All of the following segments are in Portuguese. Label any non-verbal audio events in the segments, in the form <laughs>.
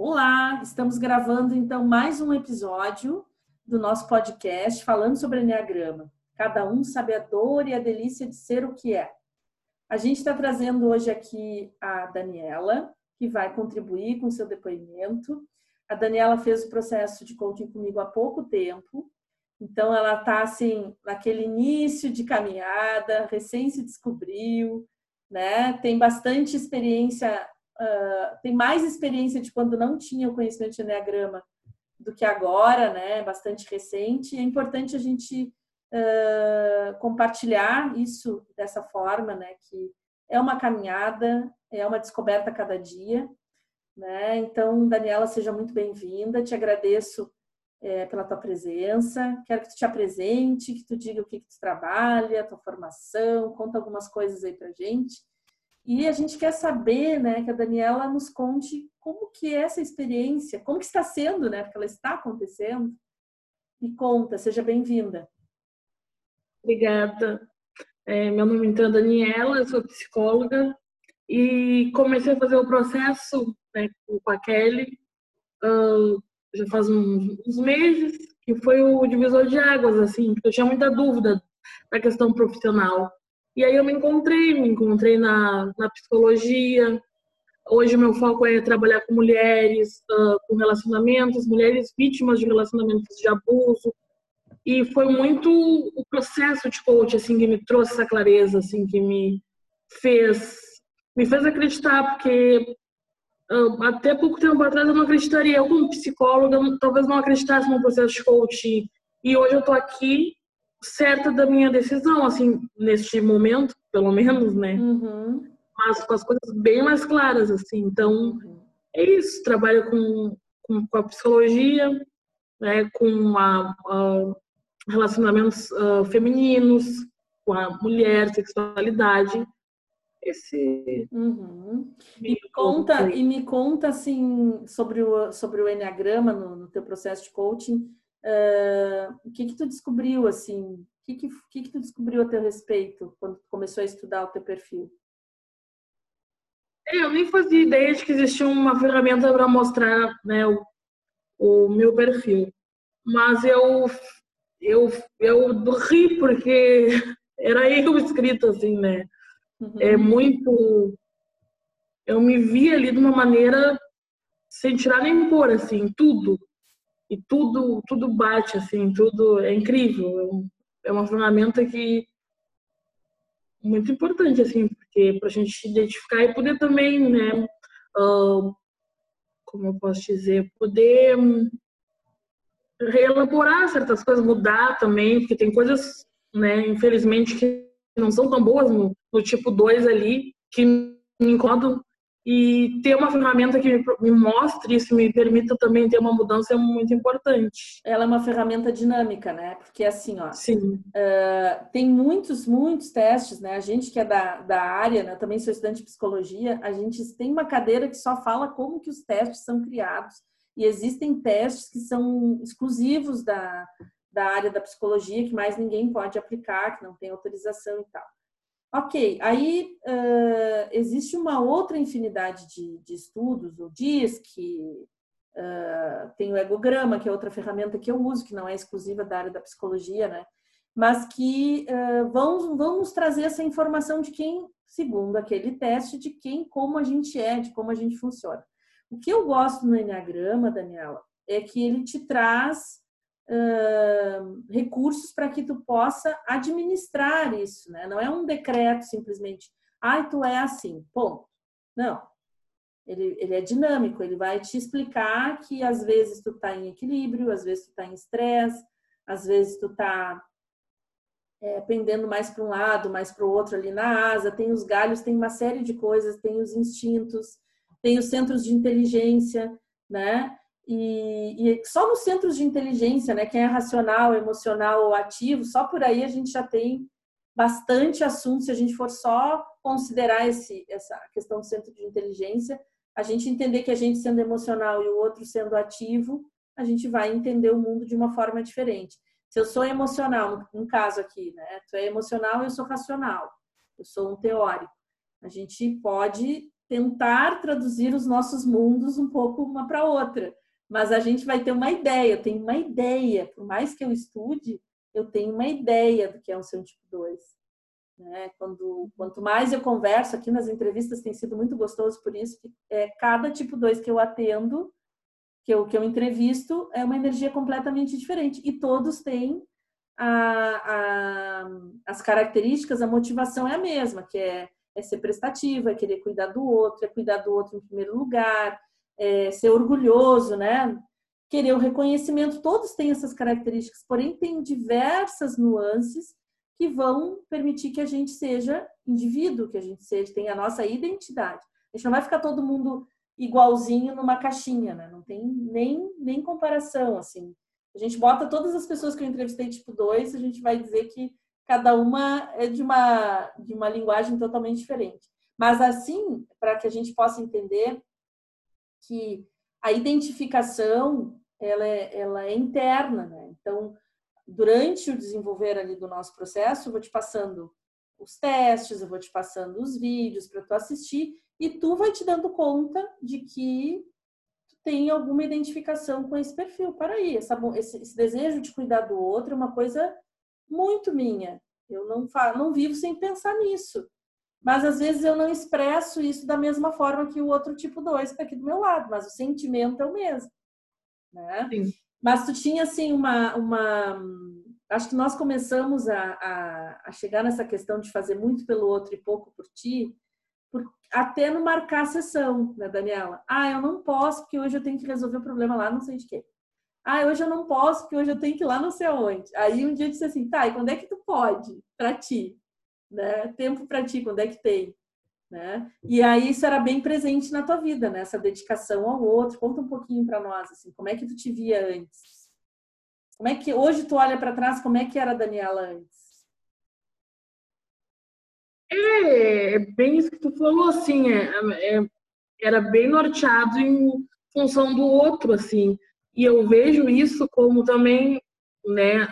Olá, estamos gravando então mais um episódio do nosso podcast falando sobre Enneagrama. Cada um sabe a dor e a delícia de ser o que é. A gente está trazendo hoje aqui a Daniela, que vai contribuir com seu depoimento. A Daniela fez o processo de coaching comigo há pouco tempo, então ela está assim naquele início de caminhada, recém se descobriu, né? Tem bastante experiência uh, tem mais experiência de quando não tinha o conhecimento de Enneagrama do que agora, né? Bastante recente. É importante a gente uh, compartilhar isso dessa forma, né? Que é uma caminhada, é uma descoberta a cada dia, né? Então, Daniela, seja muito bem-vinda. Te agradeço é, pela tua presença. Quero que tu te apresente, que tu diga o que, que tu trabalha, tua formação, conta algumas coisas aí pra gente. E a gente quer saber, né, que a Daniela nos conte como que é essa experiência, como que está sendo, né, porque ela está acontecendo. E conta, seja bem-vinda. Obrigada. É, meu nome então é Daniela, eu sou psicóloga e comecei a fazer o processo né, com a Kelly uh, já faz uns, uns, meses, que foi o divisor de águas, assim, porque eu tinha muita dúvida da questão profissional. E aí eu me encontrei, me encontrei na, na psicologia. Hoje meu foco é trabalhar com mulheres, uh, com relacionamentos, mulheres vítimas de relacionamentos de abuso. E foi muito o processo de coach assim que me trouxe essa clareza, assim que me fez me fez acreditar, porque uh, até pouco tempo atrás eu não acreditaria, eu como psicóloga, talvez não acreditasse no processo de coaching. E hoje eu tô aqui certa da minha decisão, assim, neste momento, pelo menos, né? Uhum. Mas com as coisas bem mais claras, assim. Então, uhum. é isso. Trabalho com, com, com, a psicologia, né? com a, a relacionamentos uh, femininos, com a mulher, sexualidade. Esse. Uhum. E conta, e me conta assim sobre o, sobre o Enneagrama no, no teu processo de coaching Uh, o que que tu descobriu assim? O que que, que que tu descobriu a teu respeito quando começou a estudar o teu perfil? Eu nem fazia ideia de que existia uma ferramenta para mostrar né, o, o, meu perfil. Mas eu, eu, eu ri porque <laughs> era eu escrito assim, né? Uhum. É muito. Eu me vi ali de uma maneira sem tirar nem pôr, assim, tudo e tudo tudo bate assim, tudo é incrível. É, é uma ferramenta que muito importante assim, porque para a gente identificar e poder também, né, uh, como eu posso dizer, poder reelaborar certas coisas, mudar também, porque tem coisas, né, infelizmente que não são tão boas no, no tipo 2 ali, que me incomodam e ter uma ferramenta que me mostre isso, me permita também ter uma mudança é muito importante. Ela é uma ferramenta dinâmica, né? Porque assim, ó, Sim. Uh, tem muitos, muitos testes, né? A gente que é da, da área, né? também sou estudante de psicologia, a gente tem uma cadeira que só fala como que os testes são criados. E existem testes que são exclusivos da, da área da psicologia, que mais ninguém pode aplicar, que não tem autorização e tal. Ok, aí uh, existe uma outra infinidade de, de estudos, o DISC, uh, tem o egograma, que é outra ferramenta que eu uso, que não é exclusiva da área da psicologia, né? Mas que uh, vão, nos trazer essa informação de quem, segundo aquele teste, de quem, como a gente é, de como a gente funciona. O que eu gosto no Enneagrama, Daniela, é que ele te traz recursos para que tu possa administrar isso, né? Não é um decreto simplesmente, ai, ah, tu é assim, ponto. Não. Ele, ele é dinâmico, ele vai te explicar que às vezes tu tá em equilíbrio, às vezes tu tá em estresse, às vezes tu tá é, pendendo mais para um lado, mais para o outro ali na asa, tem os galhos, tem uma série de coisas, tem os instintos, tem os centros de inteligência, né? E, e, só nos centros de inteligência, né, quem é racional, emocional ou ativo, só por aí a gente já tem bastante assunto. Se a gente for só considerar esse, essa questão do centro de inteligência, a gente entender que a gente sendo emocional e o outro sendo ativo, a gente vai entender o mundo de uma forma diferente. Se eu sou emocional, um caso aqui, né? Tu é emocional, eu sou racional. Eu sou um teórico. A gente pode tentar traduzir os nossos mundos um pouco uma para outra. Mas a gente vai ter uma ideia, eu tenho uma ideia, por mais que eu estude, eu tenho uma ideia do que é um seu tipo 2. Né? Quando, quanto mais eu converso aqui nas entrevistas, tem sido muito gostoso por isso, que é, cada tipo 2 que eu atendo, que eu, que eu entrevisto, é uma energia completamente diferente. E todos têm a, a, as características, a motivação é a mesma, que é, é ser prestativa, é querer cuidar do outro, é cuidar do outro em primeiro lugar, é ser orgulhoso, né? Querer o reconhecimento, todos têm essas características, porém tem diversas nuances que vão permitir que a gente seja indivíduo, que a gente seja, tenha a nossa identidade. A gente não vai ficar todo mundo igualzinho numa caixinha, né? Não tem nem, nem comparação, assim. A gente bota todas as pessoas que eu entrevistei tipo 2, a gente vai dizer que cada uma é de uma, de uma linguagem totalmente diferente. Mas assim, para que a gente possa entender que a identificação ela é, ela é interna, né? Então, durante o desenvolver ali do nosso processo, eu vou te passando os testes, eu vou te passando os vídeos para tu assistir e tu vai te dando conta de que tem alguma identificação com esse perfil. Para aí, essa, esse, esse, desejo de cuidar do outro é uma coisa muito minha. Eu não, não vivo sem pensar nisso. Mas às vezes eu não expresso isso da mesma forma que o outro tipo 2 que está aqui do meu lado, mas o sentimento é o mesmo. Né? Sim. Mas tu tinha assim uma. uma acho que nós começamos a, a, a chegar nessa questão de fazer muito pelo outro e pouco por ti, por, até no marcar a sessão, né, Daniela? Ah, eu não posso porque hoje eu tenho que resolver o problema lá, não sei de quê. Ah, hoje eu não posso porque hoje eu tenho que ir lá não sei aonde. Aí um dia eu disse assim, tá, e quando é que tu pode para ti? Né? Tempo para ti, quando é que tem? Né? E aí isso era bem presente na tua vida, né? Essa dedicação ao outro. Conta um pouquinho para nós, assim, como é que tu te via antes? Como é que hoje tu olha para trás, como é que era a Daniela antes? É, é bem isso que tu falou, assim, é, é, era bem norteado em função do outro, assim. E eu vejo isso como também, né,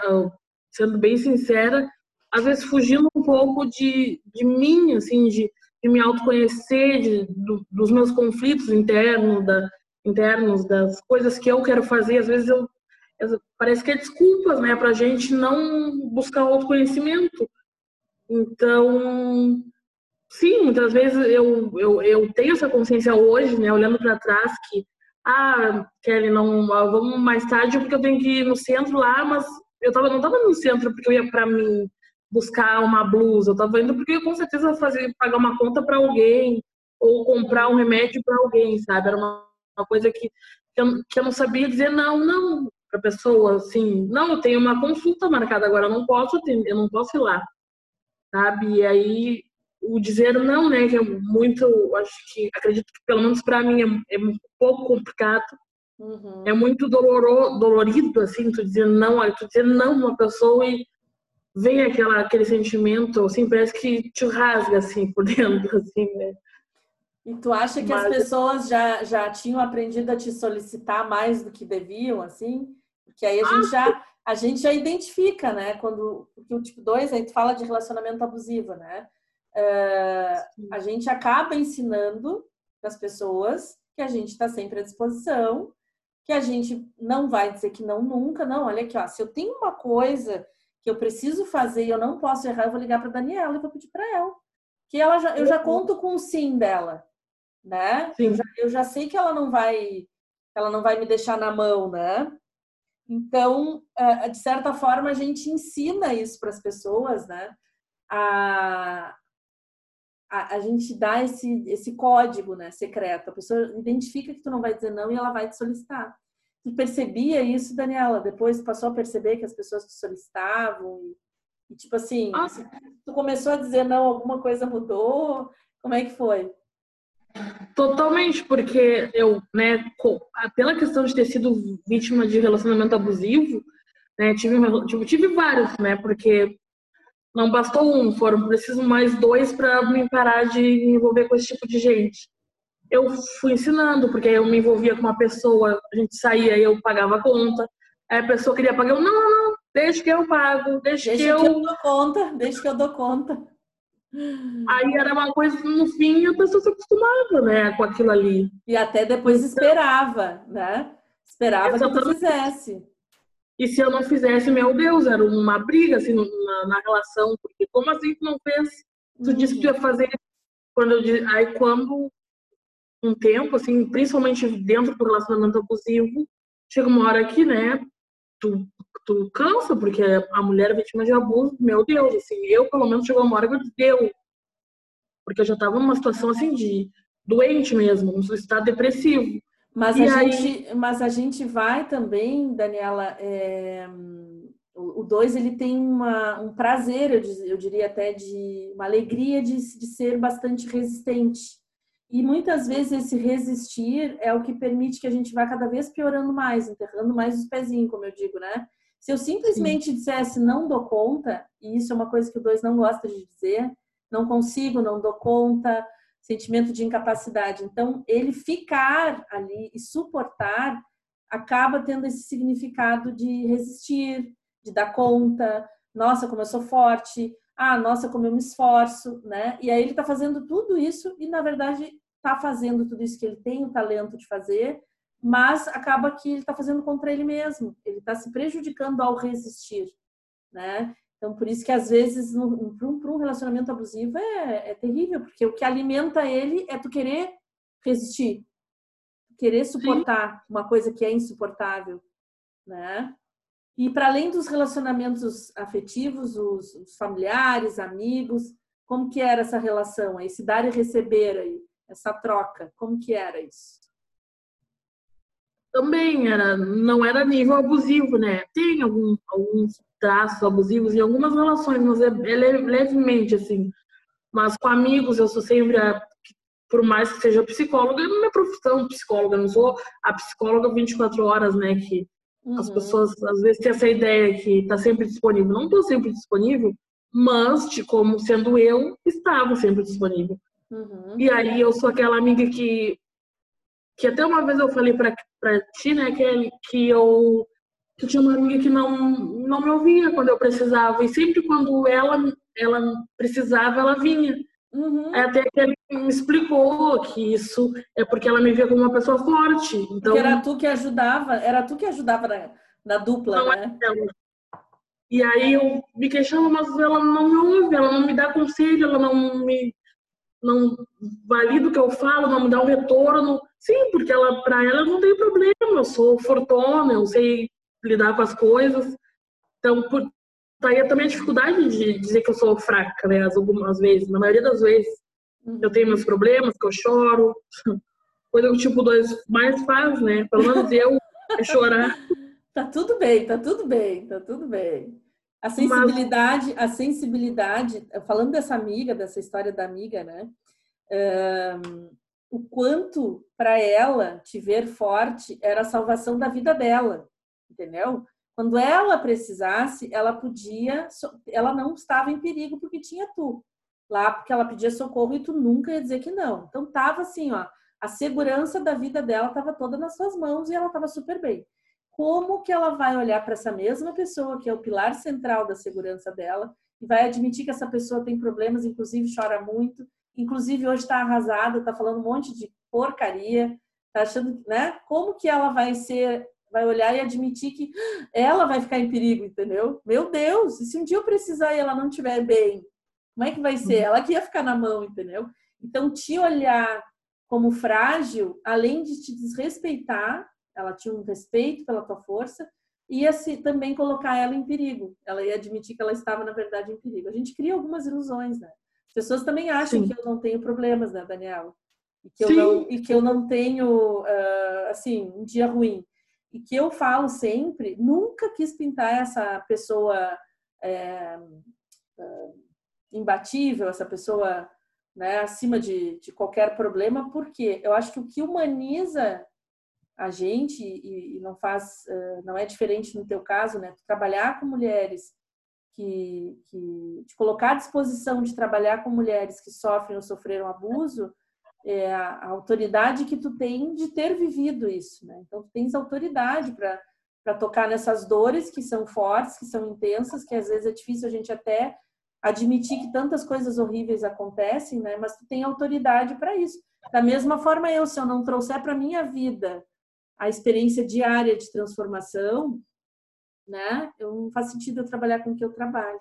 sendo bem sincera, às vezes fugindo um pouco de, de mim, assim, de, de me autoconhecer, de, do, dos meus conflitos internos, da, internos, das coisas que eu quero fazer. Às vezes eu, parece que é desculpas, né, pra gente não buscar autoconhecimento. Então, sim, muitas vezes eu, eu, eu tenho essa consciência hoje, né, olhando para trás, que, ah, Kelly, não, vamos mais tarde porque eu tenho que ir no centro lá, mas eu tava, não estava no centro porque eu ia para mim buscar uma blusa, eu estava indo porque eu com certeza fazer, pagar uma conta para alguém ou comprar um remédio para alguém, sabe? Era uma, uma coisa que, que eu, que eu não sabia dizer não, não para pessoa, assim, não, eu tenho uma consulta marcada agora, eu não posso, eu não posso ir lá sabe? E aí o dizer não, né, que é muito, acho que acredito que pelo menos para mim é, é, um pouco complicado. Uhum. É muito doloro, dolorido assim, tu dizer não, tu dizer não uma pessoa e vem aquela aquele sentimento, assim, parece que te rasga assim por <laughs> dentro assim, né? E tu acha que Mas... as pessoas já, já tinham aprendido a te solicitar mais do que deviam, assim? Porque aí a ah, gente já a gente já identifica, né? Quando porque o tipo 2, a gente fala de relacionamento abusivo, né? Uh, a gente acaba ensinando as pessoas que a gente está sempre à disposição, que a gente não vai dizer que não nunca, não. Olha aqui, ó, se eu tenho uma coisa que eu preciso fazer e eu não posso errar, eu vou ligar para Daniela e vou pedir para ela. Que ela já, eu já conto com o sim dela, né? Eu já, eu já sei que ela não vai, ela não vai me deixar na mão, né? Então, é, de certa forma, a gente ensina isso para as pessoas, né? A, a, a, gente dá esse, esse código né, secreto. A pessoa identifica que tu não vai dizer não e ela vai te solicitar. Tu percebia isso, Daniela? Depois passou a perceber que as pessoas te solicitavam? E, tipo assim, ah. tu começou a dizer não, alguma coisa mudou? Como é que foi? Totalmente, porque eu, né, pela questão de ter sido vítima de relacionamento abusivo, né, tive, tive, tive vários, né, porque não bastou um, foram preciso mais dois para me parar de me envolver com esse tipo de gente. Eu fui ensinando, porque eu me envolvia com uma pessoa, a gente saía e eu pagava a conta, aí a pessoa queria pagar, eu, não, não, deixa que eu pago, deixa, deixa que eu... que eu dou conta, deixa que eu dou conta. Aí era uma coisa, no fim, a pessoa se acostumava, né, com aquilo ali. E até depois esperava, né? Esperava que tu fizesse. E se eu não fizesse, meu Deus, era uma briga, assim, na, na relação. Porque como assim tu não fez? Tu uhum. disse que ia fazer. Quando eu, aí quando um tempo, assim, principalmente dentro do relacionamento abusivo, chega uma hora que, né, tu, tu cansa, porque a mulher é vítima de abuso, meu Deus, assim, eu pelo menos chegou uma hora que eu deu. Porque eu já tava numa situação, assim, de doente mesmo, num estado depressivo. Mas, a, aí... gente, mas a gente vai também, Daniela, é, o 2 ele tem uma, um prazer, eu, eu diria até, de uma alegria de, de ser bastante resistente. E muitas vezes esse resistir é o que permite que a gente vá cada vez piorando mais, enterrando mais os pezinhos, como eu digo, né? Se eu simplesmente Sim. dissesse não dou conta, e isso é uma coisa que o dois não gosta de dizer, não consigo, não dou conta, sentimento de incapacidade. Então, ele ficar ali e suportar acaba tendo esse significado de resistir, de dar conta. Nossa, como eu sou forte ah, nossa, como eu me esforço, né? E aí ele está fazendo tudo isso e, na verdade, está fazendo tudo isso que ele tem o talento de fazer, mas acaba que ele está fazendo contra ele mesmo. Ele está se prejudicando ao resistir, né? Então, por isso que às vezes, para um, relacionamento abusivo, é, é terrível, porque o que alimenta ele é tu querer resistir, querer suportar Sim. uma coisa que é insuportável, né? E para além dos relacionamentos afetivos, os, os, familiares, amigos, como que era essa relação, esse dar e receber aí, essa troca, como que era isso? Também era, não era nível abusivo, né? Tem algum, alguns traços abusivos em algumas relações, mas é, é levemente assim. Mas com amigos eu sou sempre a, por mais que seja psicóloga, é minha profissão psicóloga, não sou a psicóloga 24 horas, né, que Uhum. As pessoas às vezes têm essa ideia que está sempre disponível. Não estou sempre disponível, mas, de como sendo eu, estava sempre disponível. Uhum. E aí eu sou aquela amiga que que até uma vez eu falei para ti, né, que, que eu que tinha uma amiga que não não me ouvia quando eu precisava e sempre quando ela ela precisava ela vinha. Uhum. Até que ele me explicou que isso é porque ela me via como uma pessoa forte. Então, porque era tu que ajudava, era tu que ajudava na, na dupla, não né? É e aí eu me questionava, mas ela não me ouve, ela não me dá conselho, ela não me não valida o que eu falo, não me dá um retorno. Sim, porque ela para ela não tem problema, eu sou fortuna, eu sei lidar com as coisas. Então, por, tá aí também a dificuldade de dizer que eu sou fraca, né? Algumas vezes, na maioria das vezes. Uhum. Eu tenho meus problemas, que eu choro. Coisa que o tipo 2 mais faz, né? Pelo menos eu é chorar. <laughs> tá tudo bem, tá tudo bem, tá tudo bem. A sensibilidade, a sensibilidade, falando dessa amiga, dessa história da amiga, né? Um, o quanto para ela te ver forte era a salvação da vida dela, entendeu? Quando ela precisasse, ela podia, ela não estava em perigo porque tinha tu lá, porque ela pedia socorro e tu nunca ia dizer que não. Então tava assim, ó, a segurança da vida dela estava toda nas suas mãos e ela estava super bem. Como que ela vai olhar para essa mesma pessoa que é o pilar central da segurança dela e vai admitir que essa pessoa tem problemas, inclusive chora muito, inclusive hoje está arrasada, está falando um monte de porcaria, tá achando, né? Como que ela vai ser vai olhar e admitir que ela vai ficar em perigo, entendeu? Meu Deus, e se um dia eu precisar e ela não estiver bem, como é que vai ser? Uhum. Ela que ia ficar na mão, entendeu? Então, te olhar como frágil, além de te desrespeitar, ela tinha um respeito pela tua força, ia se, também colocar ela em perigo. Ela ia admitir que ela estava, na verdade, em perigo. A gente cria algumas ilusões, né? As pessoas também acham Sim. que eu não tenho problemas, né, Daniela? E que, eu não, e que eu não tenho, uh, assim, um dia ruim e que eu falo sempre, nunca quis pintar essa pessoa é, imbatível, essa pessoa né, acima de, de qualquer problema, porque eu acho que o que humaniza a gente e, e não faz, uh, não é diferente no teu caso, né? Trabalhar com mulheres que, que te colocar à disposição de trabalhar com mulheres que sofrem ou sofreram abuso é, a, autoridade que tu tem de ter vivido isso, né? Então, tu tens autoridade para tocar nessas dores que são fortes, que são intensas, que às vezes é difícil a gente até admitir que tantas coisas horríveis acontecem, né? Mas tu tem autoridade para isso. Da mesma forma, eu, se eu não trouxer para minha vida a experiência diária de transformação, né? Eu não faz sentido eu trabalhar com o que eu trabalho,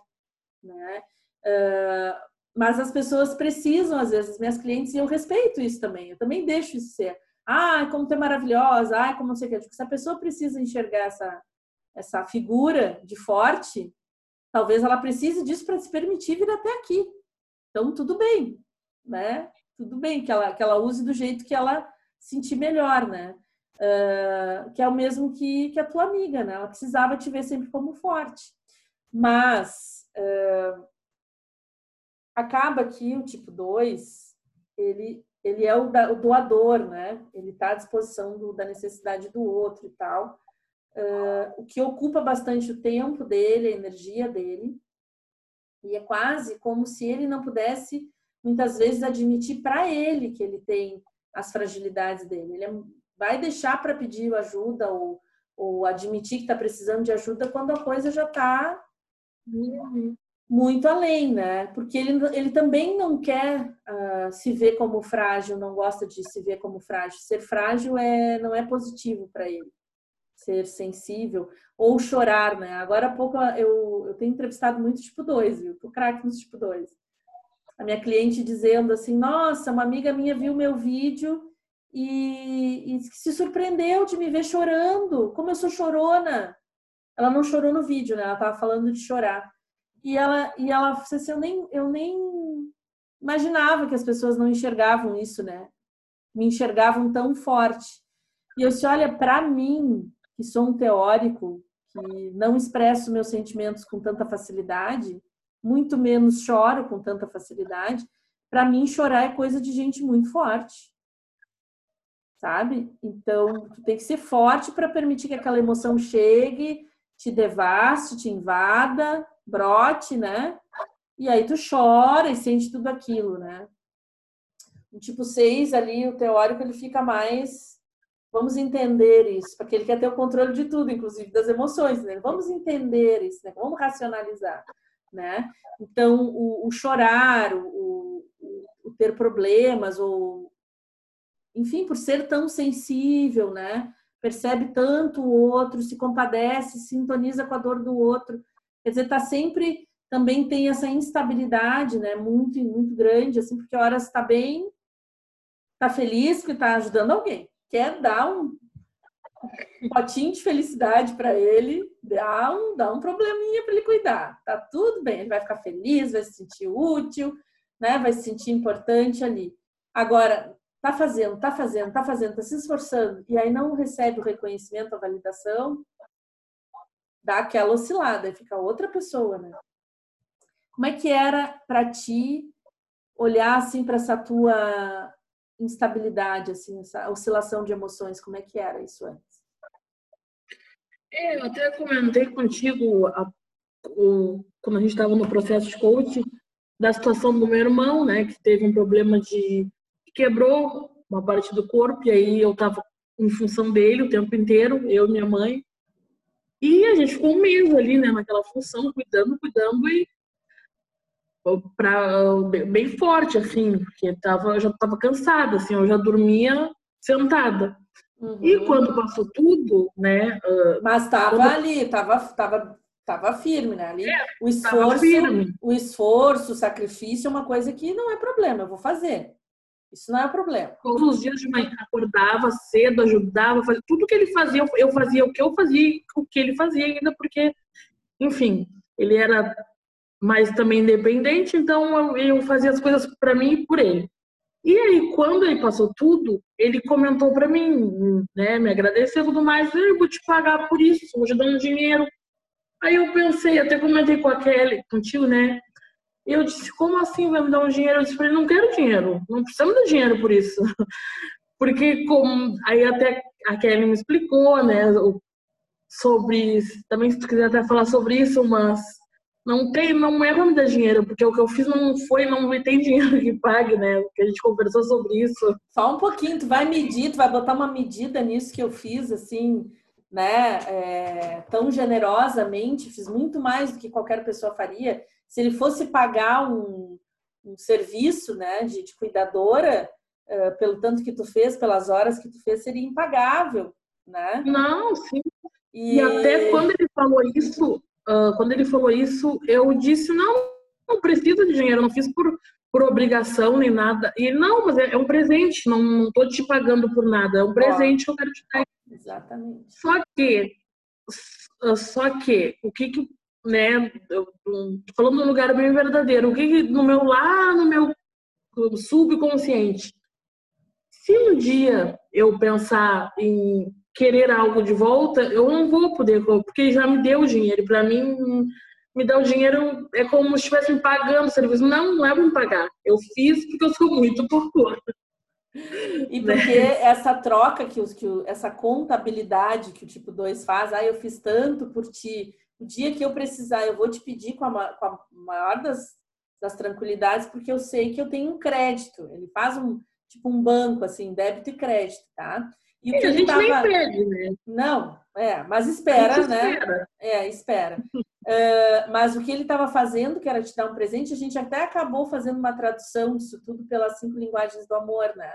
né? Uh, mas as pessoas precisam, às vezes, minhas clientes, e eu respeito isso também, eu também deixo isso ser. Ah, como tu é maravilhosa, ah, como não sei o que. Se a pessoa precisa enxergar essa, essa figura de forte, talvez ela precise disso para se permitir vir até aqui. Então, tudo bem, né? Tudo bem que ela, que ela use do jeito que ela sentir melhor, né? Uh, que é o mesmo que, que a tua amiga, né? Ela precisava te ver sempre como forte. Mas uh, acaba que o tipo 2, ele, ele é o, da, o doador, né? Ele está à disposição do, da necessidade do outro e tal uh, o que ocupa bastante o tempo dele, a energia dele. E é quase como se ele não pudesse, muitas vezes, admitir para ele que ele tem as fragilidades dele. Ele vai deixar para pedir ajuda ou, ou admitir que está precisando de ajuda quando a coisa já está muito além, né? Porque ele, ele também não quer uh, se ver como frágil, não gosta de se ver como frágil. Ser frágil é, não é positivo para ele ser sensível, ou chorar, né? Agora há pouco eu, eu tenho entrevistado muito tipo 2, viu? Tô craque nos tipo 2. A minha cliente dizendo assim, nossa, uma amiga minha viu meu vídeo e, e se surpreendeu de me ver chorando, como eu sou chorona. Ela não chorou no vídeo, né? Ela tava falando de chorar. E ela, e ela disse assim, eu nem, eu nem imaginava que as pessoas não enxergavam isso, né? Me enxergavam tão forte. E eu disse, olha, para mim, que sou um teórico, que não expresso meus sentimentos com tanta facilidade, muito menos choro com tanta facilidade, para mim chorar é coisa de gente muito forte. Sabe? Então, tu tem que ser forte para permitir que aquela emoção chegue, te devaste, te invada, brote, né? E aí tu chora e sente tudo aquilo, né? O tipo 6 ali, o teórico, ele fica mais Vamos entender isso, porque ele quer ter o controle de tudo, inclusive das emoções, né? Vamos entender isso, né? Vamos racionalizar, né? Então, o, o chorar, o, o, o, ter problemas, ou enfim, por ser tão sensível, né? Percebe tanto o outro, se compadece, sintoniza com a dor do outro. Quer dizer, tá sempre também tem essa instabilidade, né? Muito, muito grande, assim, porque horas está bem, está feliz que está ajudando alguém quer dar um potinho de felicidade para ele, dá um, dá um probleminha para ele cuidar. Tá tudo bem, ele vai ficar feliz, vai se sentir útil, né? Vai se sentir importante ali. Agora, tá fazendo, tá fazendo, tá fazendo, tá se esforçando e aí não recebe o reconhecimento, a validação, dá aquela oscilada, fica outra pessoa, né? Como é que era para ti olhar assim para essa tua instabilidade, assim, essa oscilação de emoções? Como é que era isso antes? É, eu até comentei contigo a, o, quando a gente estava no processo de coaching da situação do meu irmão, né, que teve um problema de quebrou uma parte do corpo e aí eu estava em função dele o tempo inteiro, eu e minha mãe. E a gente ficou um mês ali, né, naquela função, cuidando, cuidando e para bem forte assim, porque tava, eu já estava cansada, assim, eu já dormia sentada. Uhum. E quando passou tudo, né? Uh, Mas estava quando... ali, estava tava, tava firme, né? Ali, é, o esforço, o esforço, o sacrifício é uma coisa que não é problema, eu vou fazer. Isso não é problema. Todos os dias de manhã acordava cedo, ajudava, fazia tudo que ele fazia, eu fazia o que eu fazia, o que ele fazia ainda, porque, enfim, ele era mas também independente, então eu fazia as coisas para mim e por ele. E aí, quando ele passou tudo, ele comentou para mim, né, me agradeceu e tudo mais, eu vou te pagar por isso, vou te dar um dinheiro. Aí eu pensei, até comentei com a Kelly, contigo, né? Eu disse, como assim vai me dar um dinheiro? Eu disse pra ele, não quero dinheiro, não precisamos de dinheiro por isso. <laughs> Porque como aí até a Kelly me explicou, né, sobre, também se tu quiser até falar sobre isso, mas não tem, não é pra me dar dinheiro, porque o que eu fiz não foi, não tem dinheiro que pague, né? Porque a gente conversou sobre isso. Só um pouquinho, tu vai medir, tu vai botar uma medida nisso que eu fiz, assim, né? É, tão generosamente, fiz muito mais do que qualquer pessoa faria. Se ele fosse pagar um, um serviço, né, de, de cuidadora, uh, pelo tanto que tu fez, pelas horas que tu fez, seria impagável, né? Não, sim. E, e até quando ele falou isso, uh, quando ele falou isso, eu disse não, não preciso de dinheiro, não fiz por por obrigação nem nada. E não, mas é, é um presente, não, não tô te pagando por nada, é um presente que eu quero te dar. Exatamente. Só que, só que, o que que, né, eu, falando no lugar bem verdadeiro, o que que no meu, lá no meu subconsciente, se um dia eu pensar em querer algo de volta, eu não vou poder, porque já me deu dinheiro. Para mim, me dá o dinheiro, é como se estivesse me pagando o serviço. Não, não é para me pagar. Eu fiz porque eu sou muito porcona. E porque né? essa troca, que, os, que essa contabilidade que o tipo 2 faz, ah, eu fiz tanto por ti, o dia que eu precisar, eu vou te pedir com a, com a maior das, das tranquilidades, porque eu sei que eu tenho um crédito. Ele faz um tipo um banco, assim, débito e crédito, tá? E a gente tava... nem pede, né? Não, é, mas espera, né? Espera. É, espera. <laughs> uh, mas o que ele estava fazendo, que era te dar um presente, a gente até acabou fazendo uma tradução disso tudo pelas cinco linguagens do amor, né?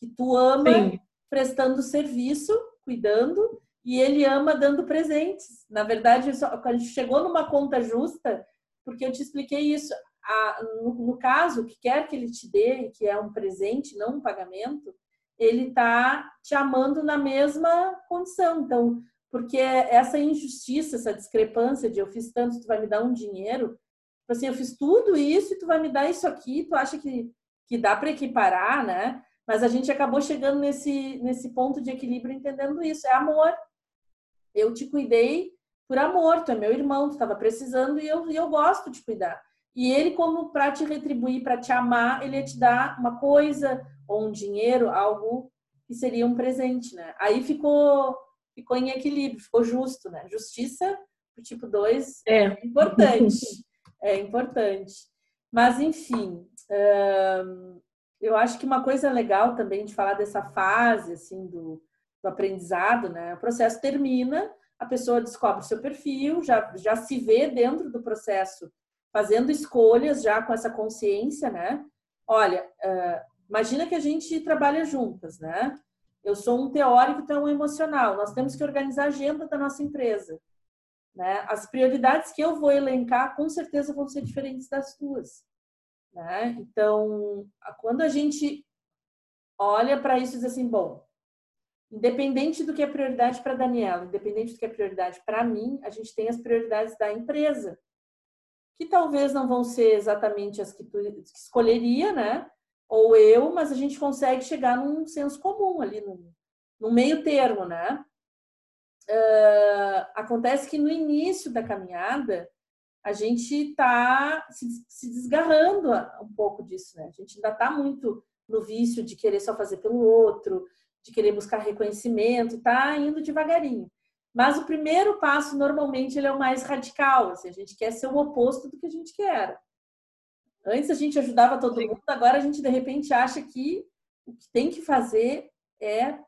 Que tu ama Sim. prestando serviço, cuidando, e ele ama dando presentes. Na verdade, a gente chegou numa conta justa, porque eu te expliquei isso. A, no, no caso, o que quer que ele te dê, que é um presente, não um pagamento, ele está te amando na mesma condição. Então, porque essa injustiça, essa discrepância de eu fiz tanto, tu vai me dar um dinheiro, tipo assim, eu fiz tudo isso e tu vai me dar isso aqui, tu acha que, que dá para equiparar, né? Mas a gente acabou chegando nesse, nesse ponto de equilíbrio entendendo isso. É amor. Eu te cuidei por amor, tu é meu irmão, tu estava precisando e eu, e eu gosto de cuidar. E ele, como para te retribuir, para te amar, ele ia te dar uma coisa, ou um dinheiro, algo que seria um presente, né? Aí ficou ficou em equilíbrio, ficou justo, né? Justiça o tipo 2 é. é importante. é importante. Mas, enfim, eu acho que uma coisa legal também de falar dessa fase, assim, do, do aprendizado, né? O processo termina, a pessoa descobre o seu perfil, já, já se vê dentro do processo fazendo escolhas já com essa consciência, né? Olha, Imagina que a gente trabalha juntas, né? Eu sou um teórico, então um emocional. Nós temos que organizar a agenda da nossa empresa. Né? As prioridades que eu vou elencar, com certeza, vão ser diferentes das tuas. Né? Então, quando a gente olha para isso e diz assim, bom, independente do que é prioridade para Daniela, independente do que é prioridade para mim, a gente tem as prioridades da empresa, que talvez não vão ser exatamente as que tu escolheria, né? Ou eu, mas a gente consegue chegar num senso comum ali, no meio termo, né? Uh, acontece que no início da caminhada a gente está se, se, desgarrando um pouco disso, né? A gente ainda está muito no vício de querer só fazer pelo outro, de querer buscar reconhecimento, está indo devagarinho. Mas o primeiro passo, normalmente, ele é o mais radical. Assim, a gente quer ser o oposto do que a gente quer. Antes a gente ajudava todo mundo, agora a gente de repente acha que o que tem que fazer é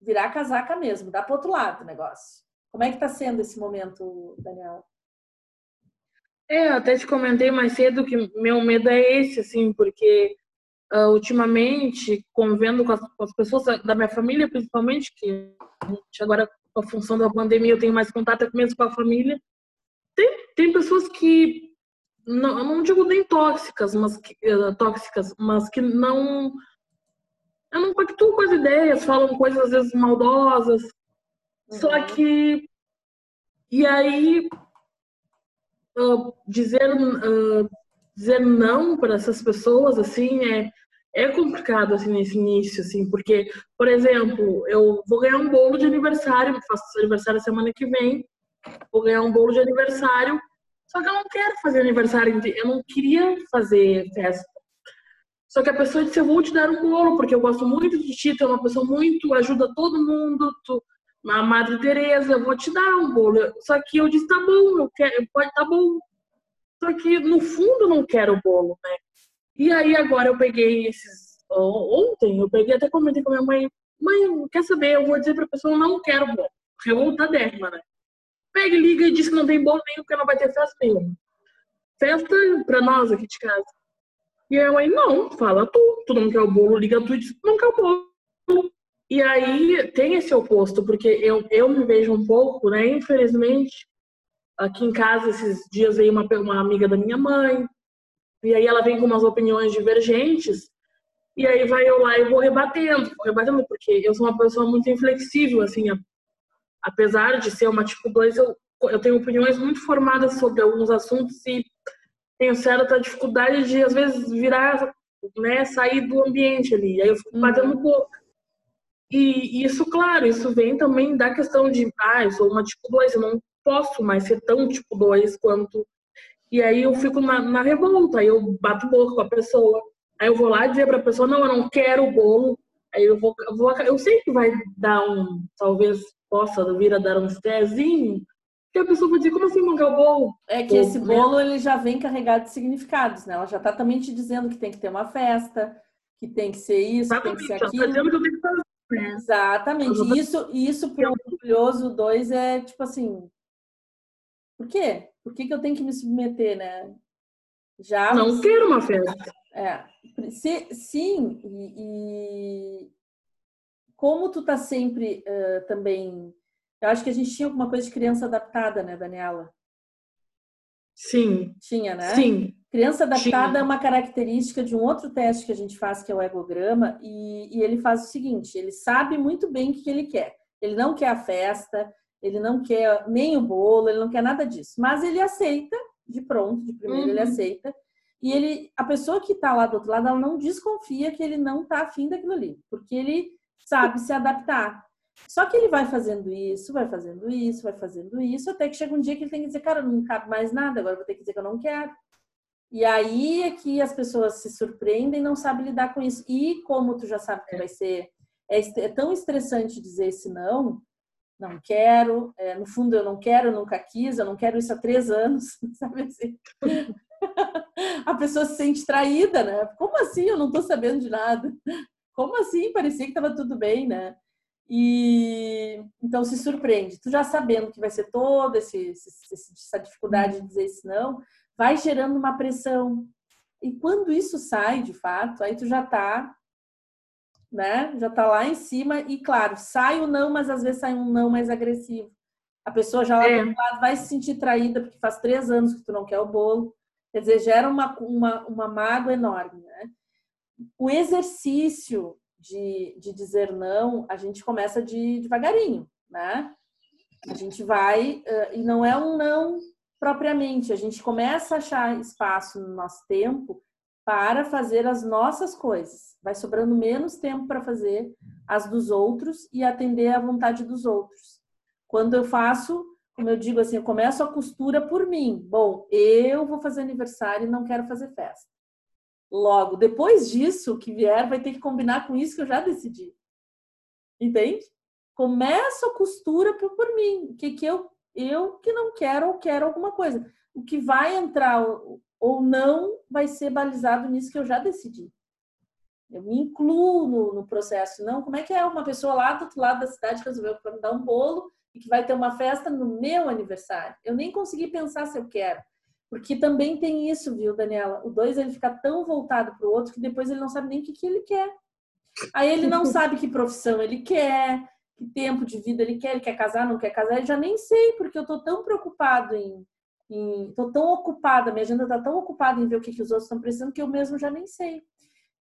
virar casaca mesmo, dar para outro lado o negócio. Como é que está sendo esse momento, Daniel? É, eu até te comentei mais cedo que meu medo é esse, assim, porque uh, ultimamente, convivendo com as, com as, pessoas da minha família, principalmente, que agora com a função da pandemia eu tenho mais contato mesmo com a família, tem, tem pessoas que não, eu não digo nem tóxicas, mas que, uh, tóxicas, mas que não eu não pactuo com as ideias, falam coisas às vezes maldosas. Uhum. Só que e aí uh, dizer uh, dizer não para essas pessoas assim é é complicado assim nesse início assim, porque por exemplo, eu vou ganhar um bolo de aniversário, faço aniversário semana que vem, vou ganhar um bolo de aniversário só que eu não quero fazer aniversário, eu não queria fazer festa. Só que a pessoa disse, eu vou te dar um bolo, porque eu gosto muito de ti, tu é uma pessoa muito, ajuda todo mundo, tu, a Madre Teresa, eu vou te dar um bolo. Só que eu disse, tá bom, eu quero, pode, tá bom. Só que no fundo não quero o bolo, né? E aí agora eu peguei esses, ontem eu peguei, até comentei com minha mãe, mãe, quer saber, eu vou dizer pra pessoa, não quero bolo. Revolta dérrima, né? Pega e liga e diz que não tem bolo nenhum, porque não vai ter festa nenhuma. festa pra nós aqui de casa. E a mãe, não, fala tu. Tu não quer o bolo, liga tu e diz, não quer o bolo. E aí tem esse oposto, porque eu, eu me vejo um pouco, né? Infelizmente, aqui em casa esses dias veio uma, uma amiga da minha mãe, e aí ela vem com umas opiniões divergentes, e aí vai eu lá e vou rebatendo, vou rebatendo, porque eu sou uma pessoa muito inflexível, assim, apesar de ser uma tipo 2, eu, eu tenho opiniões muito formadas sobre alguns assuntos e tenho certa dificuldade de, às vezes, virar, né, sair do ambiente ali, aí eu fico batendo uhum. boca. E isso, claro, isso vem também da questão de, ah, eu sou uma tipo 2, eu não posso mais ser tão tipo 2 quanto. E aí eu fico na, na revolta, aí eu bato boca com a pessoa. Aí eu vou lá dizer para a pessoa, não, eu não quero o bolo. Aí eu vou, eu vou, eu sei que vai dar um, talvez possa vir a dar um estrezinho, que a pessoa vai dizer, como assim mangar o bolo? É que esse né? bolo ele já vem carregado de significados, né? Ela já está também te dizendo que tem que ter uma festa, que tem que ser isso, que tem que ser tá aquilo. Tá que eu tenho que fazer. Exatamente. Isso, isso para o orgulhoso 2 é tipo assim. Por quê? Por que, que eu tenho que me submeter, né? Já. Não quero uma festa. É. Se, sim, e, e, como tu tá sempre uh, também. Eu acho que a gente tinha alguma coisa de criança adaptada, né, Daniela? Sim. Tinha, né? Sim. Criança adaptada Sim. é uma característica de um outro teste que a gente faz, que é o egograma, e, e ele faz o seguinte: ele sabe muito bem o que, ele quer. Ele não quer a festa, ele não quer nem o bolo, ele não quer nada disso. Mas ele aceita, de pronto, de primeiro uhum. ele aceita. E ele, a pessoa que está lá do outro lado, ela não desconfia que ele não está afim daquilo ali, porque ele sabe se adaptar. Só que ele vai fazendo isso, vai fazendo isso, vai fazendo isso, até que chega um dia que ele tem que dizer, cara, não cabe mais nada, agora vou ter que dizer que eu não quero. E aí é que as pessoas se surpreendem e não sabem lidar com isso. E como tu já sabe que vai ser, é, é tão estressante dizer esse não, não quero, é, no fundo eu não quero, eu nunca quis, eu não quero isso há três anos, <laughs> sabe assim? <laughs> A pessoa se sente traída, né? Como assim eu não estou sabendo de nada? Como assim? Parecia que estava tudo bem, né? E então se surpreende. Tu já sabendo que vai ser toda essa dificuldade de dizer isso não, vai gerando uma pressão. E quando isso sai, de fato, aí tu já tá, né? Já tá lá em cima e claro, sai o não, mas às vezes sai um não mais agressivo. A pessoa já lá é. do lado vai se sentir traída porque faz três anos que tu não quer o bolo. Quer dizer, gera uma, uma, uma mágoa enorme, né? O exercício de, de dizer não, a gente começa de devagarinho, né? A gente vai, uh, e não é um não propriamente, a gente começa a achar espaço no nosso tempo para fazer as nossas coisas. Vai sobrando menos tempo para fazer as dos outros e atender à vontade dos outros. Quando eu faço, como eu digo assim, eu começo a costura por mim. Bom, eu vou fazer aniversário e não quero fazer festa. Logo, depois disso, o que vier vai ter que combinar com isso que eu já decidi. Entende? Começo a costura por, por mim. O que, que eu eu que não quero ou quero alguma coisa. O que vai entrar ou não vai ser balizado nisso que eu já decidi. Eu me incluo no, no, processo. Não, como é que é uma pessoa lá do outro lado da cidade resolveu me dar um bolo e que vai ter uma festa no meu aniversário? Eu nem consegui pensar se eu quero. Porque também tem isso, viu, Daniela? O dois ele fica tão voltado para o outro que depois ele não sabe nem o que, que ele quer. Aí ele não <laughs> sabe que profissão ele quer, que tempo de vida ele quer, ele quer casar, não quer casar, eu já nem sei, porque eu tô tão preocupado em, em tô tão ocupada, minha agenda tá tão ocupada em ver o que, que os outros estão precisando que eu mesmo já nem sei.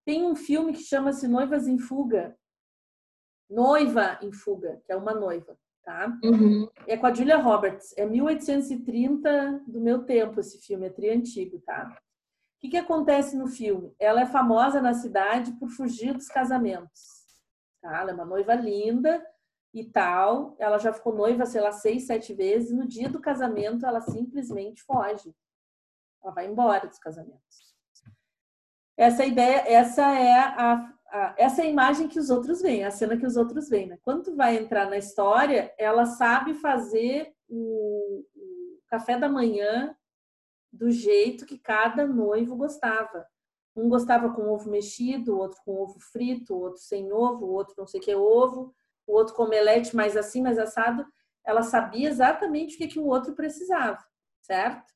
Tem um filme que chama-se Noivas em Fuga. Noiva em Fuga, que é uma noiva, tá? Uhum. É com a Julia Roberts. É 1830 do meu tempo esse filme, é tri antigo, tá? O que, que acontece no filme? Ela é famosa na cidade por fugir dos casamentos. Tá? Ela é uma noiva linda, e tal. Ela já ficou noiva, sei lá, seis, sete vezes. No dia do casamento, ela simplesmente foge. Ela vai embora dos casamentos. Essa ideia, essa é a, a, essa é a imagem que os outros veem, a cena que os outros veem. Né? Quando tu vai entrar na história, ela sabe fazer o, o café da manhã do jeito que cada noivo gostava. Um gostava com ovo mexido, o outro com ovo frito, o outro sem ovo, o outro não sei o que ovo o outro com omelete mais assim, mais assado, ela sabia exatamente o que, que o outro precisava, certo?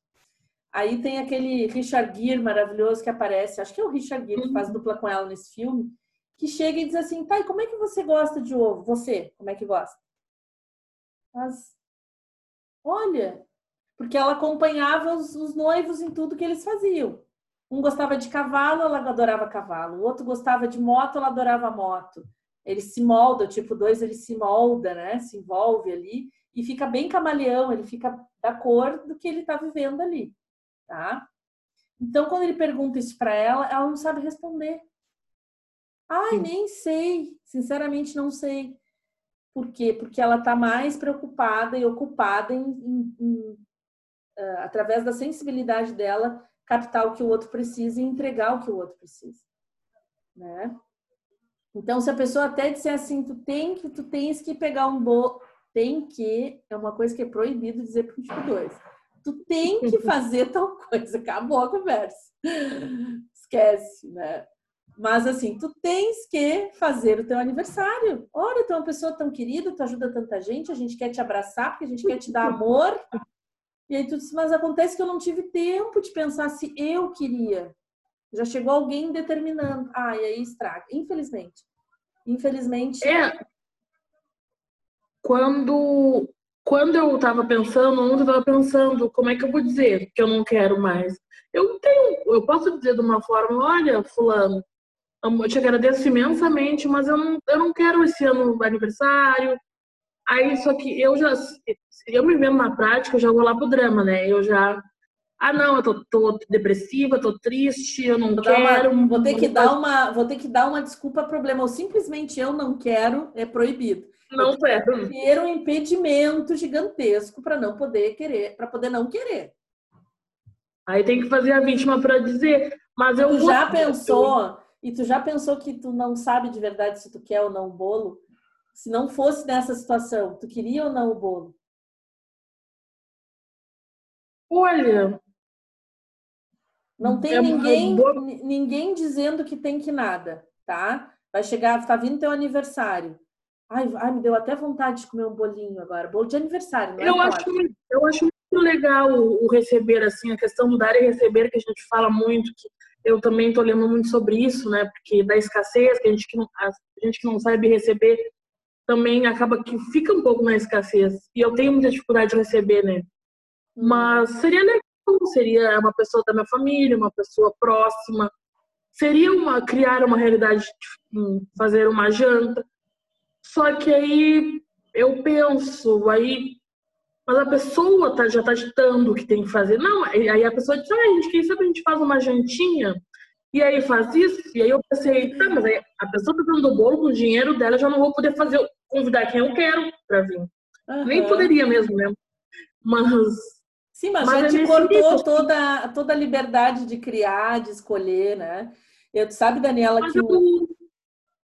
Aí tem aquele Richard Gere maravilhoso que aparece, acho que é o Richard Gere que faz uhum. dupla com ela nesse filme, que chega e diz assim, e como é que você gosta de ovo? Você, como é que gosta? Mas, olha, porque ela acompanhava os, os noivos em tudo que eles faziam. Um gostava de cavalo, ela adorava cavalo. O outro gostava de moto, ela adorava moto. Ele se molda, tipo 2 ele se molda, né? Se envolve ali e fica bem camaleão, ele fica da cor do que ele está vivendo ali, tá? Então, quando ele pergunta isso para ela, ela não sabe responder. Ai, nem sei, sinceramente não sei. Por quê? Porque ela está mais preocupada e ocupada em, em, em uh, através da sensibilidade dela, captar o que o outro precisa e entregar o que o outro precisa, né? Então, se a pessoa até disser assim, tu tem que, tu tens que pegar um bolo, tem que, é uma coisa que é proibido dizer para o tipo 2. Tu tem que <laughs> fazer tal coisa, acabou a conversa. Esquece, né? Mas assim, tu tens que fazer o teu aniversário. Olha, tu é uma pessoa tão querida, tu ajuda tanta gente, a gente quer te abraçar, porque a gente quer te dar amor. E aí tu diz, mas acontece que eu não tive tempo de pensar se eu queria. Já chegou alguém determinando. Ah, e aí estraga. Infelizmente. Infelizmente. É. Quando, quando eu estava pensando, ontem eu estava pensando, como é que eu vou dizer que eu não quero mais? Eu tenho, eu posso dizer de uma forma, olha, fulano, eu te agradeço imensamente, mas eu não, eu não quero esse ano aniversário. Aí, só que eu já, eu me vendo na prática, eu já vou lá pro drama, né? Eu já, ah, não, eu tô, tô depressiva, tô triste, eu não vou quero. Uma, vou ter que dar uma, vou ter que dar uma desculpa problema. Ou simplesmente eu não quero, é proibido. Não quero. Ter um impedimento gigantesco para não poder querer, para poder não querer. Aí tem que fazer a vítima para dizer, mas eu tu já pensou? E tu já pensou que tu não sabe de verdade se tu quer ou não o bolo? Se não fosse nessa situação, tu queria ou não o bolo? Olha, não tem é ninguém, ninguém dizendo que tem que nada, tá? Vai chegar, tá vindo teu aniversário. Ai, ai, me deu até vontade de comer um bolinho agora, bolo de aniversário. É eu acho, eu acho legal o, o, receber assim, a questão do dar e receber que a gente fala muito que eu também estou lendo muito sobre isso, né? Porque da escassez, que a gente que não, a gente que não sabe receber também acaba que fica um pouco na escassez. E eu tenho muita dificuldade de receber, né? Hum. Mas seria legal, seria uma pessoa da minha família, uma pessoa próxima. Seria uma criar uma realidade, fazer uma janta. Só que aí eu penso, aí mas a pessoa tá, já está ditando o que tem que fazer. Não, aí a pessoa diz, ah, gente, quem sabe a gente faz uma jantinha e aí faz isso. E aí eu pensei, tá, mas aí a pessoa tá dando o bolo com o dinheiro dela, já não vou poder fazer, convidar quem eu quero para vir. Uhum. Nem poderia mesmo, né? Mas. Sim, mas, mas já é te cortou toda, toda a liberdade de criar, de escolher, né? Eu, sabe, Daniela, mas que eu, o,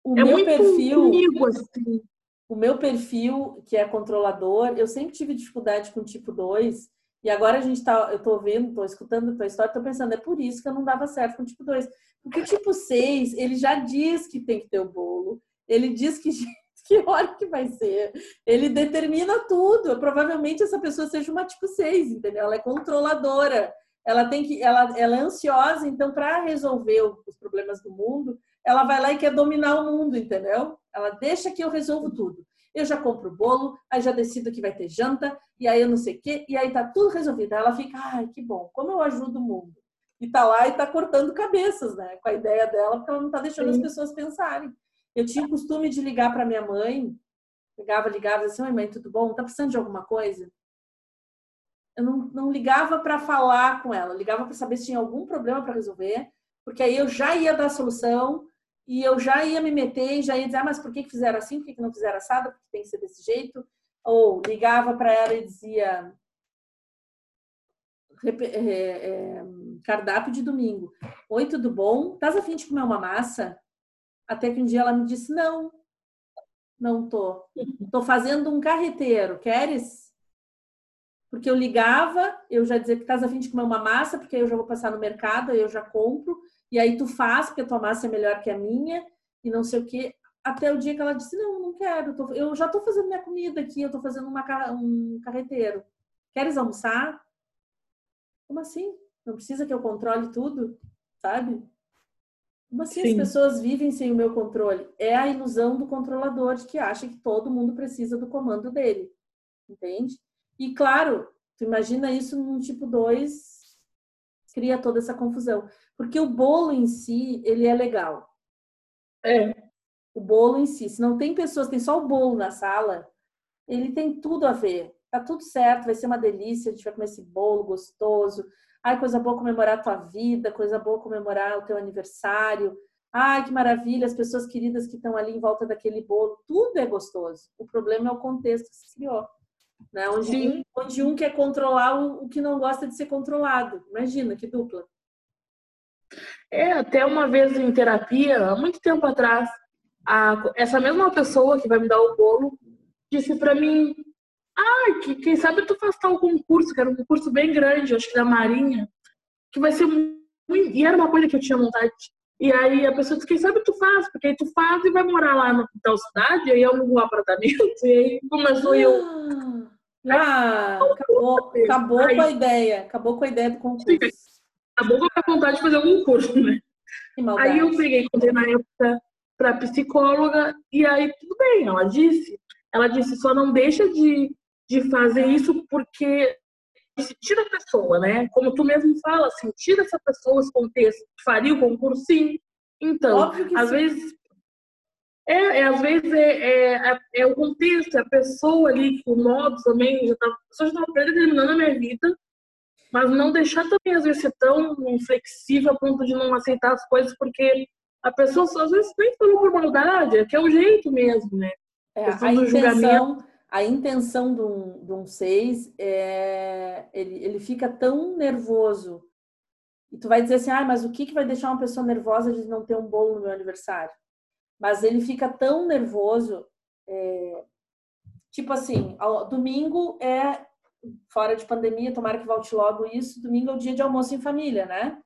o é meu perfil. Comigo, assim o meu perfil, que é controlador, eu sempre tive dificuldade com tipo 2, e agora a gente tá, eu tô vendo, tô escutando a tua história, tô pensando, é por isso que eu não dava certo com tipo 2. Porque o tipo 6, ele já diz que tem que ter o bolo, ele diz que, <laughs> que hora que vai ser, ele determina tudo. Provavelmente essa pessoa seja uma tipo 6, entendeu? Ela é controladora, ela tem que, ela, ela é ansiosa, então para resolver os problemas do mundo, ela vai lá e quer dominar o mundo, entendeu? Ela deixa que eu resolvo tudo. Eu já compro o bolo, aí já decido que vai ter janta, e aí eu não sei o quê, e aí tá tudo resolvido. Aí ela fica, ai, que bom, como eu ajudo o mundo. E tá lá e tá cortando cabeças, né? Com a ideia dela, porque ela não tá deixando Sim. as pessoas pensarem. Eu tinha o costume de ligar para minha mãe, ligava, ligava, assim, oi mãe, tudo bom? Tá precisando de alguma coisa? Eu não, não ligava para falar com ela, ligava para saber se tinha algum problema para resolver, porque aí eu já ia dar a solução e eu já ia me meter e já ia dizer, ah, mas por que fizeram assim? Por que não fizeram assado? Porque tem que ser desse jeito? Ou ligava para ela e dizia é, é, cardápio de domingo. Oi, tudo bom? Estás afim de comer uma massa? Até que um dia ela me disse, não, não tô. Tô fazendo um carreteiro, queres? Porque eu ligava, eu já dizia que estás afim de comer uma massa, porque eu já vou passar no mercado, eu já compro e aí tu faz, porque a tua massa é melhor que a minha, e não sei o quê. Até o dia que ela disse, não, não quero, eu já estou fazendo minha comida aqui, eu estou fazendo uma, um carreteiro. Queres almoçar? Como assim? Não precisa que eu controle tudo, sabe? Como assim Sim. as pessoas vivem sem o meu controle? É a ilusão do controlador de que acha que todo mundo precisa do comando dele. Entende? E claro, tu imagina isso num tipo 2, cria toda essa confusão. Porque o bolo em si, ele é legal. É. O bolo em si. Se não tem pessoas, tem só o bolo na sala, ele tem tudo a ver. Tá tudo certo, vai ser uma delícia, a gente vai comer esse bolo gostoso. Ai, coisa boa comemorar a tua vida, coisa boa comemorar o teu aniversário. Ai, que maravilha, as pessoas queridas que estão ali em volta daquele bolo, tudo é gostoso. O problema é o contexto que se criou. Né? Onde, um, onde um quer controlar o, o que não gosta de ser controlado. Imagina que dupla. É, até uma vez em terapia, há muito tempo atrás, a, essa mesma pessoa que vai me dar o bolo disse para mim: Ah, que, quem sabe tu faz tal concurso, que era um concurso bem grande, acho que da Marinha, que vai ser muito. E era uma coisa que eu tinha vontade. E aí a pessoa disse: Quem sabe tu faz, porque aí tu faz e vai morar lá na tal cidade, aí eu um apartamento, <laughs> e aí começou eu. Ah, acabou, acabou com a ideia, acabou com a ideia do concurso. Acabou com a vontade de fazer um concurso, né? Aí eu peguei, contei na época para psicóloga, e aí tudo bem, ela disse. Ela disse, só não deixa de, de fazer isso porque tira a pessoa, né? Como tu mesmo fala, assim, tira essa pessoa, esse contexto. Faria o concurso? Sim. Então, às sim. vezes é, é, às vezes é, é, é, é, o contexto, é a pessoa ali, o modo também, já tá, a pessoa já estava predeterminando a minha vida, mas não deixar também, às vezes, ser tão inflexível a ponto de não aceitar as coisas, porque a pessoa, às vezes, nem falou por maldade, é que é o jeito mesmo, né? É, a, intenção, a intenção de um, de um seis, é, ele, ele fica tão nervoso, e tu vai dizer assim, ah, mas o que, que vai deixar uma pessoa nervosa de não ter um bolo no meu aniversário? Mas ele fica tão nervoso, é, tipo assim, ao, domingo é fora de pandemia, tomara que volte logo isso, domingo é o dia de almoço em família, né?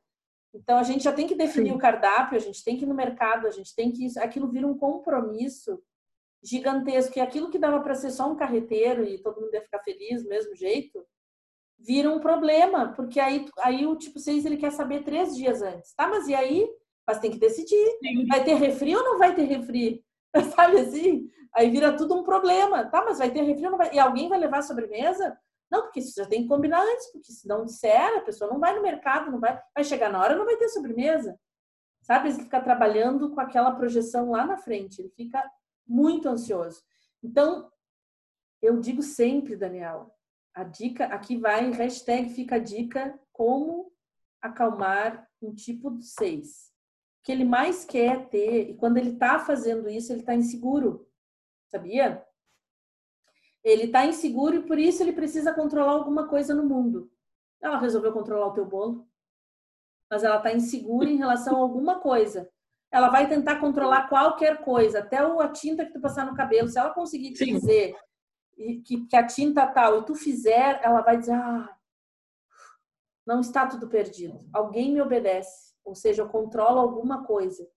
Então a gente já tem que definir Sim. o cardápio, a gente tem que ir no mercado, a gente tem que aquilo vira um compromisso gigantesco, e aquilo que dava para ser só um carreteiro e todo mundo ia ficar feliz do mesmo jeito, vira um problema, porque aí, aí o tipo 6 ele quer saber três dias antes, tá? Mas e aí? Mas tem que decidir. Sim. Vai ter refri ou não vai ter refri? <laughs> Sabe assim? Aí vira tudo um problema. Tá, mas vai ter refri ou não vai? E alguém vai levar sobremesa? Não, porque isso já tem que combinar antes, porque se não disser, a pessoa não vai no mercado, não vai, vai chegar na hora, não vai ter sobremesa. Sabe? Ele fica trabalhando com aquela projeção lá na frente, ele fica muito ansioso. Então, eu digo sempre, Daniela, a dica, aqui vai, hashtag fica a dica, como acalmar um tipo 6 que ele mais quer ter, e quando ele está fazendo isso, ele está inseguro, sabia? Ele está inseguro e por isso ele precisa controlar alguma coisa no mundo. Ela resolveu controlar o teu bolo, mas ela está insegura em relação a alguma coisa. Ela vai tentar controlar qualquer coisa, até a tinta que tu passar no cabelo. Se ela conseguir te Sim. dizer que, que a tinta tal e tu fizer, ela vai dizer: ah, não está tudo perdido. Alguém me obedece ou seja, eu controlo alguma coisa,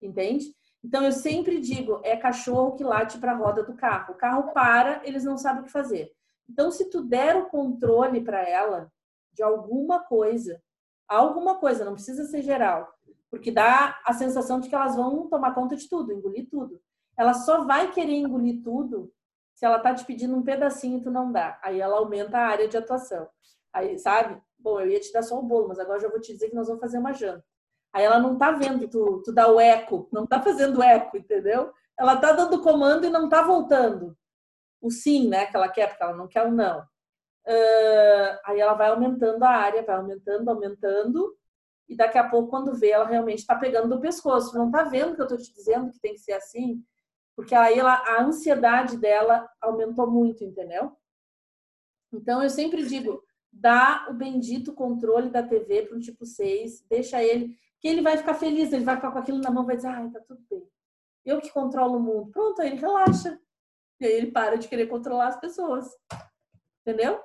entende? Então eu sempre digo, é cachorro que late para a roda do carro. O carro para, eles não sabem o que fazer. Então se tu der o controle para ela de alguma coisa, alguma coisa, não precisa ser geral, porque dá a sensação de que elas vão tomar conta de tudo, engolir tudo. Ela só vai querer engolir tudo se ela tá te pedindo um pedacinho e tu não dá. Aí ela aumenta a área de atuação. Aí, sabe? Bom, eu ia te dar só o bolo, mas agora já vou te dizer que nós vamos fazer uma janta. Aí ela não tá vendo tu, tu dar o eco, não tá fazendo eco, entendeu? Ela tá dando comando e não tá voltando. O sim, né, que ela quer, porque ela não quer o não. Uh, aí ela vai aumentando a área, vai aumentando, aumentando, e daqui a pouco, quando vê, ela realmente está pegando do pescoço. Não tá vendo que eu tô te dizendo que tem que ser assim? Porque aí ela, a ansiedade dela aumentou muito, entendeu? Então eu sempre digo, dá o bendito controle da TV para um tipo 6, deixa ele que ele vai ficar feliz, ele vai ficar com aquilo na mão, vai dizer, ai, tá tudo bem. Eu que controlo o mundo. Pronto, aí ele relaxa. E aí ele para de querer controlar as pessoas. Entendeu?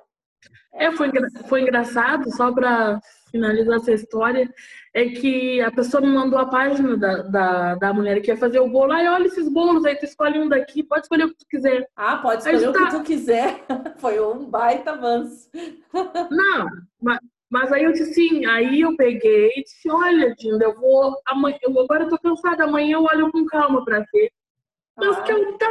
É, foi, foi engraçado, só para finalizar essa história, é que a pessoa me mandou a página da, da, da mulher que ia fazer o bolo. Ai, olha esses bolos, aí tu escolhe um daqui, pode escolher o que tu quiser. Ah, pode escolher o tá... que tu quiser. <laughs> Foi um baita avanço. <laughs> Não, mas Mas aí eu disse sim, aí eu peguei e disse, olha, Dinda, eu vou. Amanhã, eu agora eu tô cansada, amanhã eu olho com calma para ver. Mas ah. que eu tá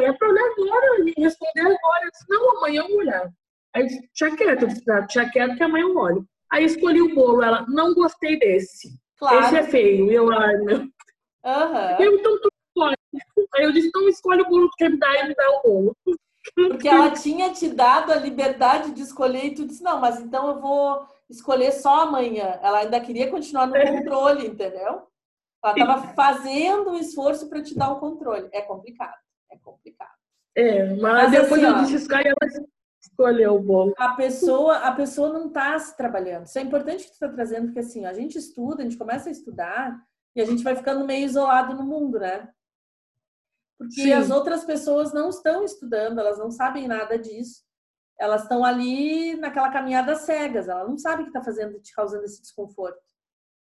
é pra olhar agora responder agora. Eu disse, não, amanhã eu vou olhar. Aí eu disse, tinha quieto, eu disse, tinha quieto que amanhã eu olho. Aí escolhi o bolo, ela, não gostei desse. Claro. Esse é feio. E eu, ai, meu. Uhum. Eu, então, tu escolhe. Aí eu disse, então escolhe o bolo que quer me dar e me dá o bolo. Porque ela tinha te dado a liberdade de escolher e tu disse, não, mas então eu vou escolher só amanhã. Ela ainda queria continuar no é. controle, entendeu? Ela estava fazendo um esforço para te dar o controle. É complicado, é complicado. É, mas, mas depois assim, eu disse, ela escolheu o bolo. A pessoa, a pessoa não está se trabalhando. Isso é importante que tu está trazendo, porque assim, a gente estuda, a gente começa a estudar e a gente vai ficando meio isolado no mundo, né? Porque Sim. as outras pessoas não estão estudando, elas não sabem nada disso. Elas estão ali naquela caminhada cegas, ela não sabe o que está fazendo, te causando esse desconforto.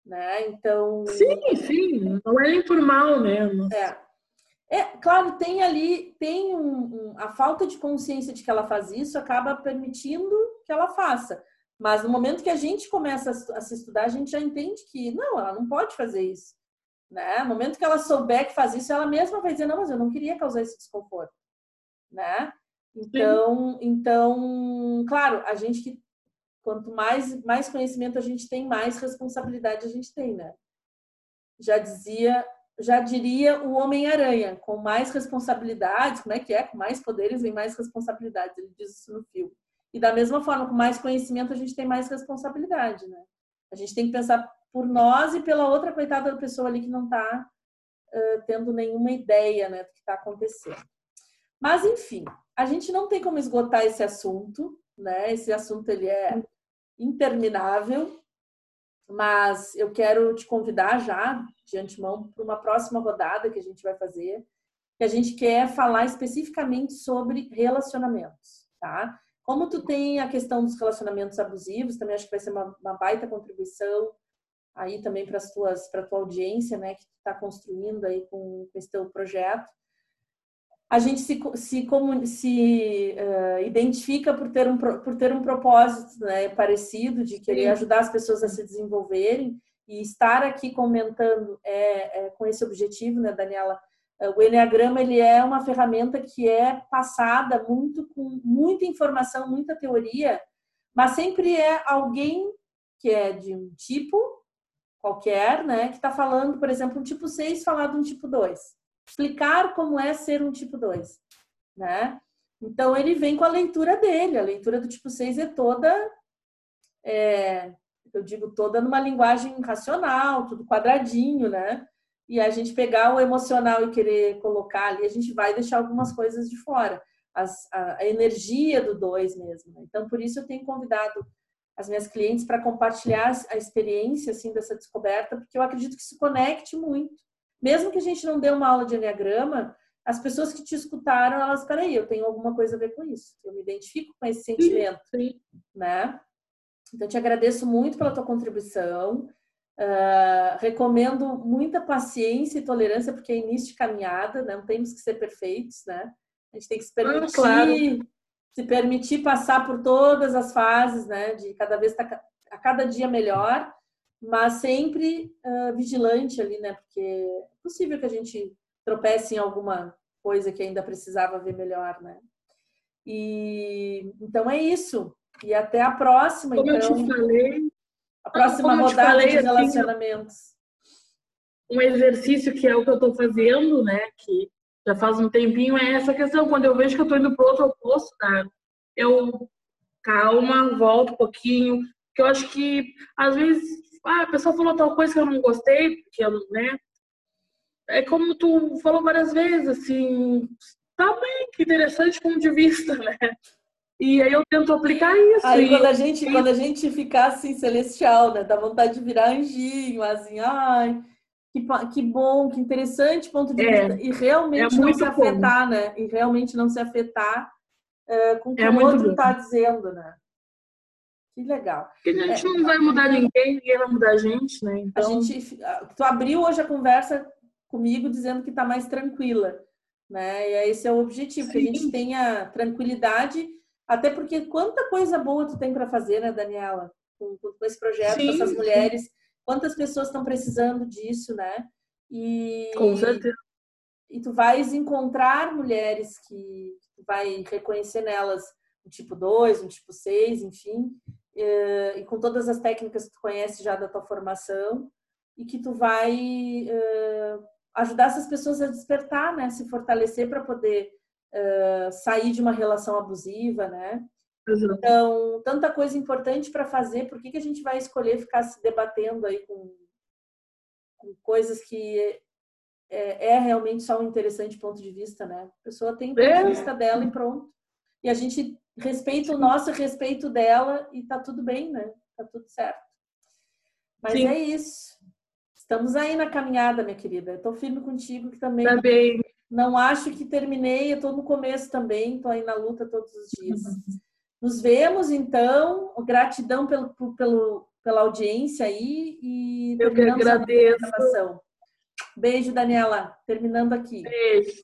Né? Então. Sim, sim, não é informal mesmo. É. É, claro, tem ali, tem um, um, a falta de consciência de que ela faz isso acaba permitindo que ela faça. Mas no momento que a gente começa a, se estudar, a gente já entende que não, ela não pode fazer isso. Né? No momento que ela souber que faz isso, ela mesma vai dizer, não, mas eu não queria causar esse desconforto. Né? Então, então, claro, a gente que quanto mais mais conhecimento a gente tem, mais responsabilidade a gente tem, né? Já dizia, já diria o Homem-Aranha, com mais responsabilidades, como é que é? Com mais poderes vem mais responsabilidades, ele diz isso no filme. E da mesma forma, com mais conhecimento a gente tem mais responsabilidade, né? A gente tem que pensar por nós e pela outra coitada da pessoa ali que não está uh, tendo nenhuma ideia né, do que está acontecendo. Mas, enfim, a gente não tem como esgotar esse assunto, né? Esse assunto ele é interminável, mas eu quero te convidar já, de antemão, para uma próxima rodada que a gente vai fazer, que a gente quer falar especificamente sobre relacionamentos, tá? Como tu tem a questão dos relacionamentos abusivos, também acho que vai ser uma, uma baita contribuição aí também para as tuas para tua audiência, né, que está construindo aí com, com esse teu projeto. A gente se, se, se uh, identifica por ter, um, por ter um propósito né, parecido de querer Sim. ajudar as pessoas a se desenvolverem e estar aqui comentando é, é com esse objetivo, né, Daniela? Uh, o Enneagrama ele é uma ferramenta que é passada muito com muita informação, muita teoria, mas sempre é alguém que é de um tipo qualquer, né, que está falando, por exemplo, um tipo 6 falar de um tipo 2. Explicar como é ser um tipo 2, né? Então, ele vem com a leitura dele. A leitura do tipo 6 é toda, é, eu digo, toda numa linguagem racional, tudo quadradinho, né? E a gente pegar o emocional e querer colocar ali, a gente vai deixar algumas coisas de fora. As, a, a, energia do 2 mesmo. Né? Então, por isso eu tenho convidado as minhas clientes para compartilhar a experiência assim dessa descoberta, porque eu acredito que se conecte muito. Mesmo que a gente não dê uma aula de enneagrama, as pessoas que te escutaram, elas, peraí, eu tenho alguma coisa a ver com isso. Eu me identifico com esse sentimento, sim, sim. né? Então, te agradeço muito pela tua contribuição. Uh, recomendo muita paciência e tolerância, porque é início de caminhada, né? não temos que ser perfeitos, né? A gente tem que se permitir ah, claro se permitir passar por todas as fases, né, de cada vez tá, a cada dia melhor, mas sempre uh, vigilante ali, né, porque é possível que a gente tropece em alguma coisa que ainda precisava ver melhor, né. E então é isso. E até a próxima. Como então, eu te falei, a próxima rodada falei, de assim, relacionamentos. Assim, um exercício que é o que eu estou fazendo, né, que já faz um tempinho, é essa questão. Quando eu vejo que eu estou indo para o outro oposto, né? eu calma, volto um pouquinho. Que eu acho que, às vezes, ah, a pessoa falou tal coisa que eu não gostei, que eu, né? É como tu falou várias vezes, assim, tá bem, que interessante ponto de vista, né? E aí eu tento aplicar isso. Aí e... quando a gente, quando a gente ficar assim, celestial, né? Dá vontade de virar anjinho, assim, ai, que, que bom, que interessante ponto de é, vista. E realmente é não se afetar, bom. né? E realmente não se afetar uh, com o que é o outro está dizendo, né? Que legal. Porque a gente é, não vai mudar ninguém, ninguém vai mudar a gente, né? Então... A gente, tu abriu hoje a conversa comigo dizendo que está mais tranquila, né? E esse é o objetivo, Sim. que a gente tenha tranquilidade, até porque quanta coisa boa tu tem para fazer, né, Daniela? com, com esse projeto, sim, com essas mulheres. Quantas pessoas estão precisando disso, né? E, com certeza. E tu vais encontrar mulheres que tu vai reconhecer nelas um tipo 2, um tipo 6, enfim, e, e com todas as técnicas que tu conhece já da tua formação e que tu vai uh, ajudar essas pessoas a despertar, né? Se fortalecer para poder uh, sair de uma relação abusiva, né? Exato. Então, tanta coisa importante para fazer, por que, que a gente vai escolher ficar se debatendo aí com, com coisas que é, é, realmente só um interessante ponto de vista, né? A pessoa tem o ponto de vista dela e pronto. E a gente respeita o nosso, respeito dela e tá tudo bem, né? Tá tudo certo. Mas Sim. é isso. Estamos aí na caminhada, minha querida. Estou firme contigo que também. Também. Não acho que terminei, estou no começo também, estou aí na luta todos os dias. Nos vemos, então. Gratidão pelo, pelo, pela audiência aí. E Eu que agradeço. Beijo, Daniela. Terminando aqui. Beijo.